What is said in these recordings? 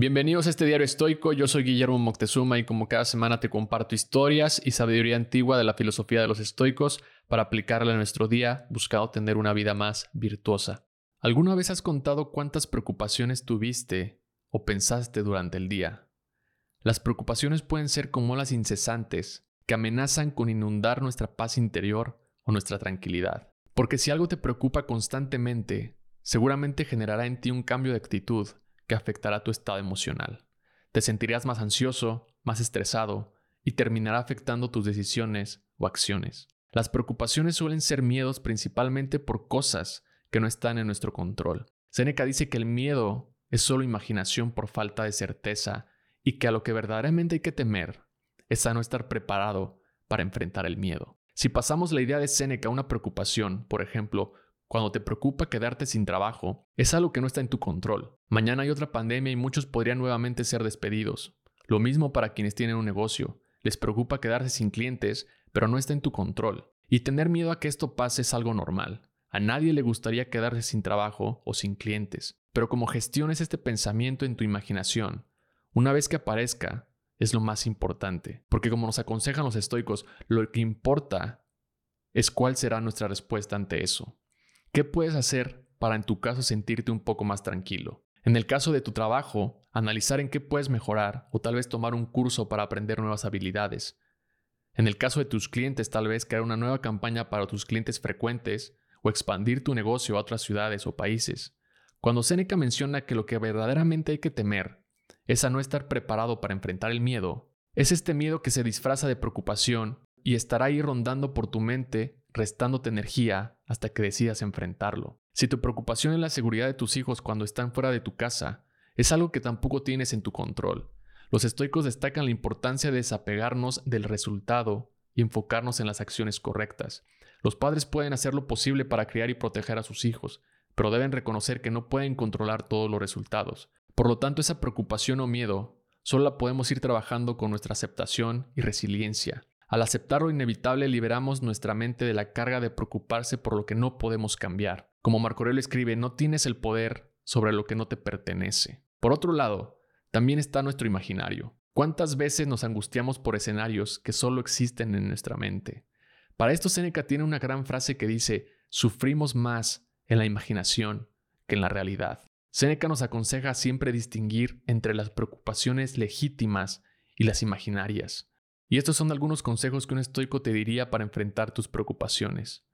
Bienvenidos a este diario estoico, yo soy Guillermo Moctezuma y como cada semana te comparto historias y sabiduría antigua de la filosofía de los estoicos para aplicarla en nuestro día buscando tener una vida más virtuosa. ¿Alguna vez has contado cuántas preocupaciones tuviste o pensaste durante el día? Las preocupaciones pueden ser como las incesantes que amenazan con inundar nuestra paz interior o nuestra tranquilidad. Porque si algo te preocupa constantemente, seguramente generará en ti un cambio de actitud que afectará tu estado emocional. Te sentirás más ansioso, más estresado y terminará afectando tus decisiones o acciones. Las preocupaciones suelen ser miedos principalmente por cosas que no están en nuestro control. Seneca dice que el miedo es solo imaginación por falta de certeza y que a lo que verdaderamente hay que temer es a no estar preparado para enfrentar el miedo. Si pasamos la idea de Seneca a una preocupación, por ejemplo, cuando te preocupa quedarte sin trabajo, es algo que no está en tu control. Mañana hay otra pandemia y muchos podrían nuevamente ser despedidos. Lo mismo para quienes tienen un negocio. Les preocupa quedarse sin clientes, pero no está en tu control. Y tener miedo a que esto pase es algo normal. A nadie le gustaría quedarse sin trabajo o sin clientes. Pero como gestiones este pensamiento en tu imaginación, una vez que aparezca, es lo más importante. Porque como nos aconsejan los estoicos, lo que importa es cuál será nuestra respuesta ante eso. ¿Qué puedes hacer para en tu caso sentirte un poco más tranquilo? En el caso de tu trabajo, analizar en qué puedes mejorar o tal vez tomar un curso para aprender nuevas habilidades. En el caso de tus clientes, tal vez crear una nueva campaña para tus clientes frecuentes o expandir tu negocio a otras ciudades o países. Cuando Seneca menciona que lo que verdaderamente hay que temer es a no estar preparado para enfrentar el miedo, es este miedo que se disfraza de preocupación y estará ahí rondando por tu mente restándote energía hasta que decidas enfrentarlo. Si tu preocupación es la seguridad de tus hijos cuando están fuera de tu casa, es algo que tampoco tienes en tu control. Los estoicos destacan la importancia de desapegarnos del resultado y enfocarnos en las acciones correctas. Los padres pueden hacer lo posible para criar y proteger a sus hijos, pero deben reconocer que no pueden controlar todos los resultados. Por lo tanto, esa preocupación o miedo solo la podemos ir trabajando con nuestra aceptación y resiliencia. Al aceptar lo inevitable liberamos nuestra mente de la carga de preocuparse por lo que no podemos cambiar. Como Marco Aurelio escribe, no tienes el poder sobre lo que no te pertenece. Por otro lado, también está nuestro imaginario. ¿Cuántas veces nos angustiamos por escenarios que solo existen en nuestra mente? Para esto Seneca tiene una gran frase que dice, sufrimos más en la imaginación que en la realidad. Seneca nos aconseja siempre distinguir entre las preocupaciones legítimas y las imaginarias. Y estos son algunos consejos que un estoico te diría para enfrentar tus preocupaciones.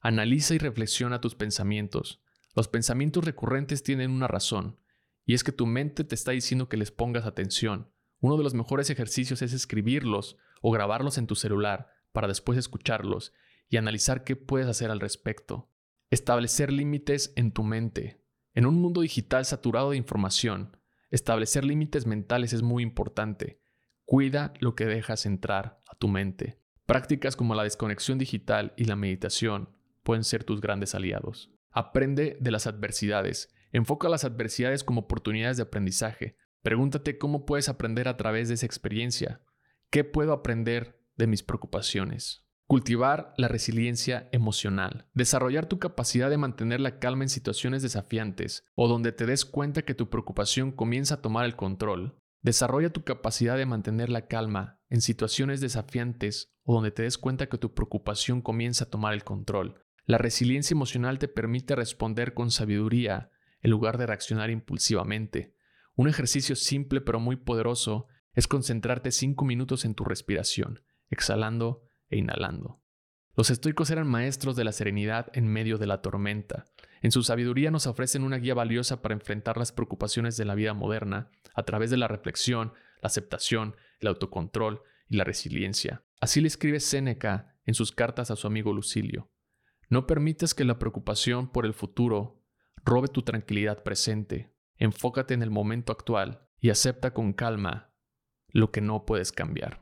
Analiza y reflexiona tus pensamientos. Los pensamientos recurrentes tienen una razón, y es que tu mente te está diciendo que les pongas atención. Uno de los mejores ejercicios es escribirlos o grabarlos en tu celular para después escucharlos y analizar qué puedes hacer al respecto. Establecer límites en tu mente. En un mundo digital saturado de información, establecer límites mentales es muy importante. Cuida lo que dejas entrar a tu mente. Prácticas como la desconexión digital y la meditación pueden ser tus grandes aliados. Aprende de las adversidades. Enfoca las adversidades como oportunidades de aprendizaje. Pregúntate cómo puedes aprender a través de esa experiencia. ¿Qué puedo aprender de mis preocupaciones? Cultivar la resiliencia emocional. Desarrollar tu capacidad de mantener la calma en situaciones desafiantes o donde te des cuenta que tu preocupación comienza a tomar el control Desarrolla tu capacidad de mantener la calma en situaciones desafiantes o donde te des cuenta que tu preocupación comienza a tomar el control. La resiliencia emocional te permite responder con sabiduría en lugar de reaccionar impulsivamente. Un ejercicio simple pero muy poderoso es concentrarte 5 minutos en tu respiración, exhalando e inhalando. Los estoicos eran maestros de la serenidad en medio de la tormenta. En su sabiduría nos ofrecen una guía valiosa para enfrentar las preocupaciones de la vida moderna a través de la reflexión, la aceptación, el autocontrol y la resiliencia. Así le escribe Séneca en sus cartas a su amigo Lucilio. No permitas que la preocupación por el futuro robe tu tranquilidad presente. Enfócate en el momento actual y acepta con calma lo que no puedes cambiar.